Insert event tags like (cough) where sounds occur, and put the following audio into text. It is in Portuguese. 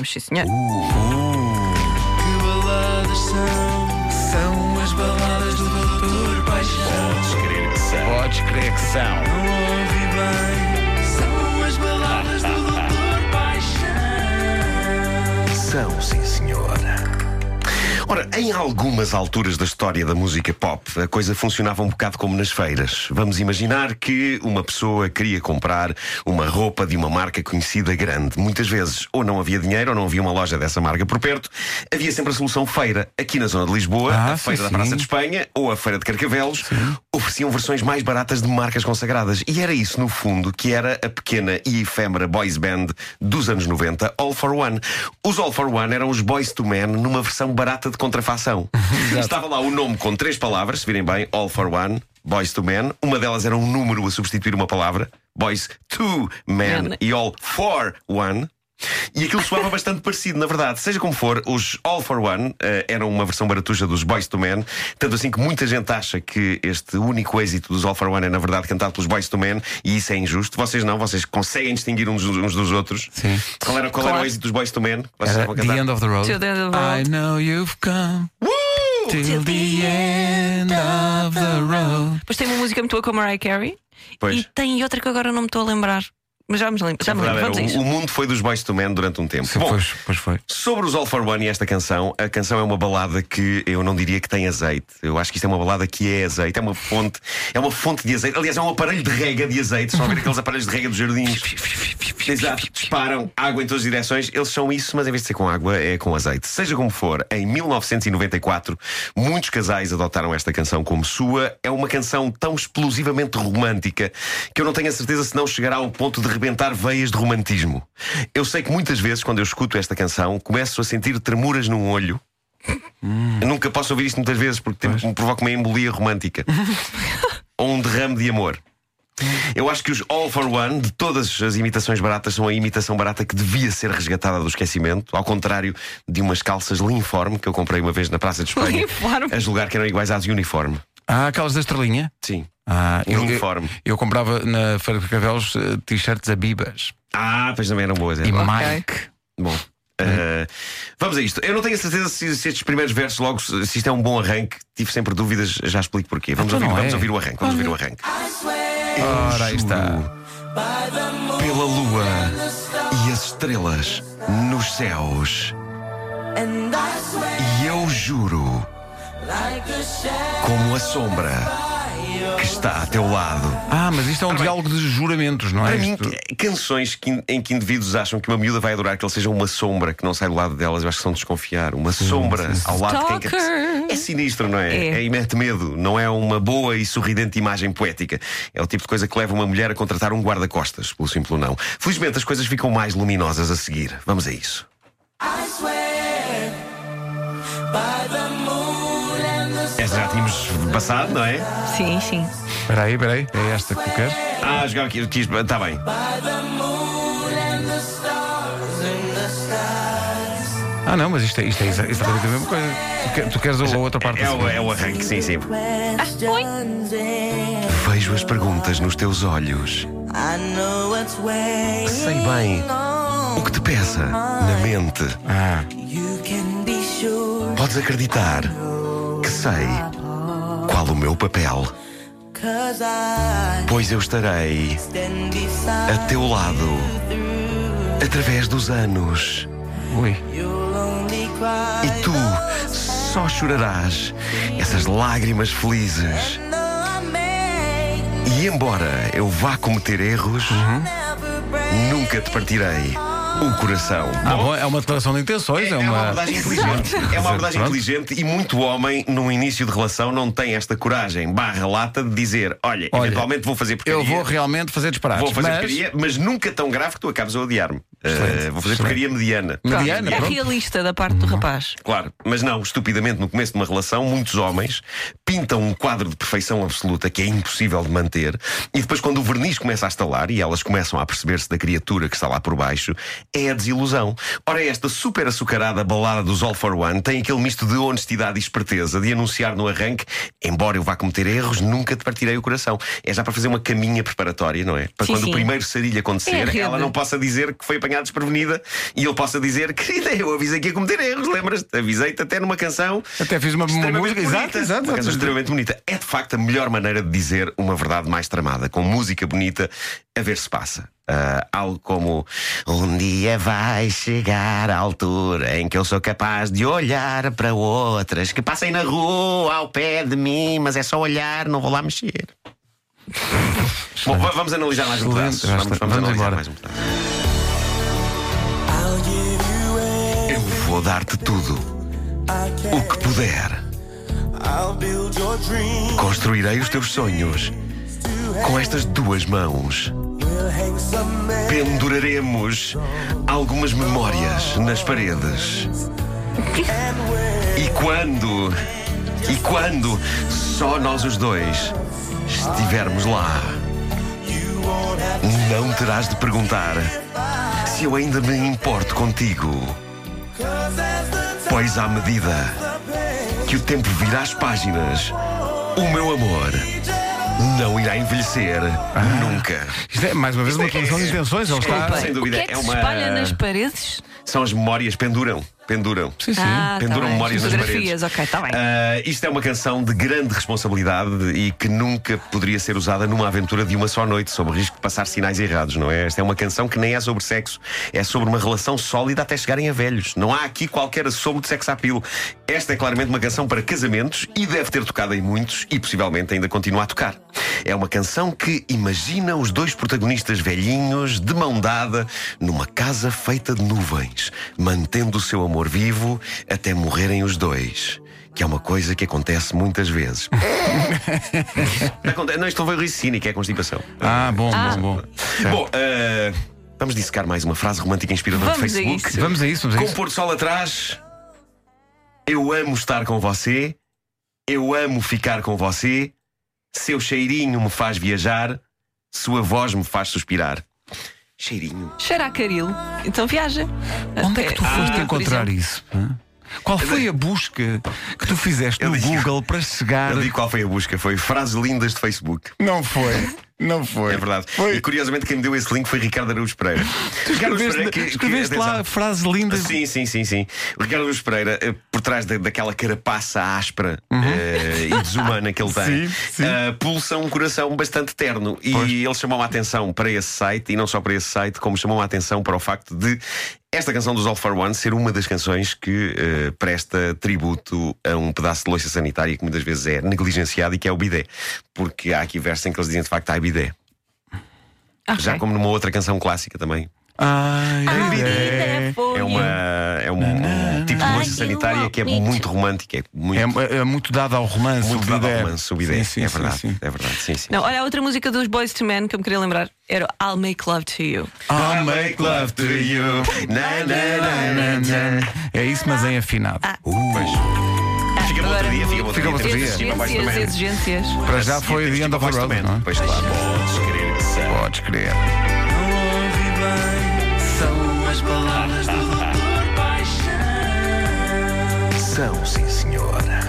Vamos, sim, senhor. Que baladas são? São as baladas do Doutor Paixão. Podes crer que são. Podes crer que são. Não ouvi bem. São as baladas do Doutor Paixão. São, sim, senhora. Ora, em algumas alturas da história da música pop, a coisa funcionava um bocado como nas feiras. Vamos imaginar que uma pessoa queria comprar uma roupa de uma marca conhecida grande. Muitas vezes, ou não havia dinheiro, ou não havia uma loja dessa marca por perto. Havia sempre a solução feira. Aqui na zona de Lisboa, Ah, a sim, Feira da sim. Praça de Espanha ou a Feira de Carcavelos ofereciam versões mais baratas de marcas consagradas. E era isso, no fundo, que era a pequena e efêmera boys band dos anos 90, All for One. Os All for One eram os Boys to Men numa versão barata de contrafação. (laughs) Estava lá o nome com três palavras, se virem bem, All for One. Boys to Men, uma delas era um número a substituir uma palavra, Boys to Men Men. e All for One. E aquilo soava (laughs) bastante parecido, na verdade. Seja como for, os All for One eh, eram uma versão baratuxa dos Boys to Men, tanto assim que muita gente acha que este único êxito dos All for One é, na verdade, cantado pelos Boys to Men, e isso é injusto. Vocês não, vocês conseguem distinguir uns, uns dos outros. Sim. Qual era, qual era Claro. o êxito dos Boys to Men? Vocês Era The? End of the Road. To the end of the I road. know you've come Uh! till the end of the road. Depois tem uma música muito boa com a Mariah Carey. Pois. E tem outra que agora não me estou a lembrar. Mas já me lembro. Já me lembro. Vamos a o, mundo foi dos Boys to Men durante um tempo. Sim, Bom, pois, pois foi. Sobre os All for One e esta canção, a canção é uma balada que eu não diria que tem azeite. Eu acho que isto é uma balada que é azeite, é uma fonte, é uma fonte de azeite. Aliás, é um aparelho de rega de azeite. Estão a ver aqueles aparelhos de rega dos jardins. Exato, disparam água em todas as direções. Eles são isso, mas em vez de ser com água, é com azeite. Seja como for, em 1994, muitos casais adotaram esta canção como sua. É uma canção tão explosivamente romântica que eu não tenho a certeza se não chegará ao ponto de rebentar veias de romantismo. Eu sei que muitas vezes, quando eu escuto esta canção, começo a sentir tremuras num olho. Eu nunca posso ouvir isto muitas vezes porque tem- me provoca uma embolia romântica (laughs) ou um derrame de amor. Eu acho que os All for One, de todas as imitações baratas, são a imitação barata que devia ser resgatada do esquecimento, ao contrário de umas calças Linforme que eu comprei uma vez na Praça de Espanha, Linforme. a julgar que eram iguais às uniforme. Ah, aquelas da estrelinha? Sim. Ah, eu, eu, Uniforme. eu comprava na Feira de Cavelos eh, t-shirts a bibas. Ah, pois também eram boas. é E. Mike. Bom. uh, vamos a isto. Eu não tenho a certeza se, se estes primeiros versos, logo, se isto é um bom arranque. Tive sempre dúvidas, já explico porquê. Vamos, Então ouvir, vamos é. ouvir o arranque. Vamos ouvir o arranque. Ora, aí está. Pela lua e as estrelas nos céus. E eu juro, como a sombra que está a teu lado. Ah, mas isto é um diálogo de juramentos, não é? Para mim, Isto- canções que, in- em que indivíduos acham que uma miúda vai adorar que ele seja uma sombra que não sai do lado delas, eu acho que são de desconfiar. Uma sombra ao lado de quem quer. É sinistro, não é? É. e mete medo. Não é uma boa e sorridente imagem poética. É o tipo de coisa que leva uma mulher a contratar um guarda-costas, pelo simples não. Felizmente as coisas ficam mais luminosas a seguir. Vamos a isso. Esta já tínhamos passado, não é? Sim, sim. Espera aí, espera aí. É esta que tu queres? Ah, jogava aqui. Está bem. Ah, não, mas isto é, isto é exa- exatamente a mesma coisa. Tu, tu queres a outra parte É a o, é o arranque, sim, sim. Ah, oi. Vejo as perguntas nos teus olhos. Sei bem o que te pesa na mente. Ah, Podes acreditar que sei qual o meu papel. Pois eu estarei a teu lado através dos anos. ui. E tu só chorarás essas lágrimas felizes. E embora eu vá cometer erros, nunca te partirei o coração. Ah, bom, é uma declaração de intenções, é, É uma uma. abordagem inteligente. É uma abordagem inteligente e muito homem, num início de relação, não tem esta coragem barra lata de dizer: olha, Olha, eventualmente vou fazer porcaria. Eu vou realmente fazer disparates. vou fazer mas... porcaria, mas nunca tão grave que tu acabes a odiar-me. Uh, vou fazer excelente. porcaria mediana. Mediana, é pronto. Uhum. realista da parte do rapaz. Claro, mas não, estupidamente, no começo de uma relação, muitos homens pintam um quadro de perfeição absoluta que é impossível de manter, e depois, quando o verniz começa a estalar e elas começam a perceber-se da criatura que está lá por baixo, é a desilusão. Ora, esta super açucarada balada dos All for One tem aquele misto de honestidade e esperteza de anunciar no arranque: embora eu vá cometer erros, nunca te partirei o coração. É já para fazer uma caminha preparatória, não é? Para Sim, quando sim. o primeiro sarilho acontecer, É a rede. ela não possa dizer que foi apanhada apanhado desprevenida e ele possa dizer: (laughs) Querida, eu avisei que ia cometer erros, lembras-te? Avisei-te até numa canção. Até fiz uma, uma música, exato, exato. Uma canção extremamente bonita. É de facto a melhor maneira de dizer uma verdade mais tramada, com música bonita, a ver se passa. Ah, algo como um dia vai chegar a altura em que eu sou capaz de olhar para outras que passem na rua ao pé de mim, mas é só olhar, não vou lá mexer. (laughs) Bom, va- vamos analisar mais um pedaço. Vamos, vamos Vamos analisar mais um pedaço. Vou dar-te tudo o que puder. Construirei os teus sonhos com estas duas mãos. Penduraremos algumas memórias nas paredes. E quando, e quando só nós os dois estivermos lá, não terás de perguntar se eu ainda me importo contigo. Pois à medida que o tempo virá as páginas, o meu amor não irá envelhecer nunca. Isto é mais uma vez uma declaração de intenções. Ele está. Desculpa, sem dúvida, o que é que é se uma- espalha nas paredes? São as memórias, penduram, penduram. Sim, sim. Ah, tá Penduram bem. memórias nas paredes. ok, está bem. Ah, isto é uma canção de grande responsabilidade e que nunca poderia ser usada numa aventura de uma só noite, sob o risco de passar sinais errados, não é? Esta é uma canção que nem é sobre sexo, é sobre uma relação sólida até chegarem a velhos. Não há aqui qualquer assomo de sex appeal. Esta é claramente uma canção para casamentos e deve ter tocado em muitos e possivelmente ainda continua a tocar. É uma canção que imagina os dois protagonistas velhinhos de mão dada numa casa feita de nuvens, mantendo o seu amor vivo até morrerem os dois. Que é uma coisa que acontece muitas vezes. (laughs) Não, isto não foi riso cínico, é constipação. Ah, bom, bom, bom. Certo. Bom, ah, vamos dissecar mais uma frase romântica inspiradora Vamos do a Facebook. isso. Vamos a isso, vamos a Com o pôr do sol atrás, eu amo estar com você, eu amo ficar com você, seu cheirinho me faz viajar, sua voz me faz suspirar. Cheirinho. Cheira a caril, então viaja. Onde é que tu Ah, foste por encontrar isso? hã? Qual foi a busca que tu fizeste Eu no digo- Google para chegar? Eu digo qual foi a busca, foi frases lindas de Facebook. Não foi, não foi. É verdade. Foi. E curiosamente quem me deu esse link foi Ricardo Araújo Pereira. Tu Ricardo Araújo escreveste, Pereira que- que- escreveste lá atenção. frases lindas. Sim, sim, sim, sim. O Ricardo Luz Pereira, eh, por trás da- daquela carapaça áspera eh, e desumana que ele (laughs) tem, Uhum. Sim, sim. eh, pulsa um coração bastante terno. E Pois. ele chamou a atenção para esse site, e não só para esse site, como chamou a atenção para o facto de esta canção dos All for One ser uma das canções que eh, presta tributo a um pedaço de loiça sanitária que muitas vezes é negligenciado e que é o bidé. Porque há aqui versos em que eles dizem de facto há bidé. Ok. Já como numa outra canção clássica também. Ai, Ah, é, é, foi. É, uma, é um, um tipo de you sanitária que é muito romântica. É muito, é, é muito dado ao romance. muito o dado ao romance, o bidé. Sim, sim, é verdade. sim. É verdade, sim, sim. Não, olha, a outra música dos Boys to Men que eu me queria lembrar era I'll Make Love to You. I'll make love to you. Na, na, na, na, na. É isso, mas em afinado. Uh, pois. Fica para outro Agora- dia, fica para outro Fica dia. dia. Exigências, Man. exigências. Para já A foi The de End of the Road, não é? Pois claro, podes crer. Podes crer. Bem. São as palavras do Doutor Paixão. São, sim, senhora.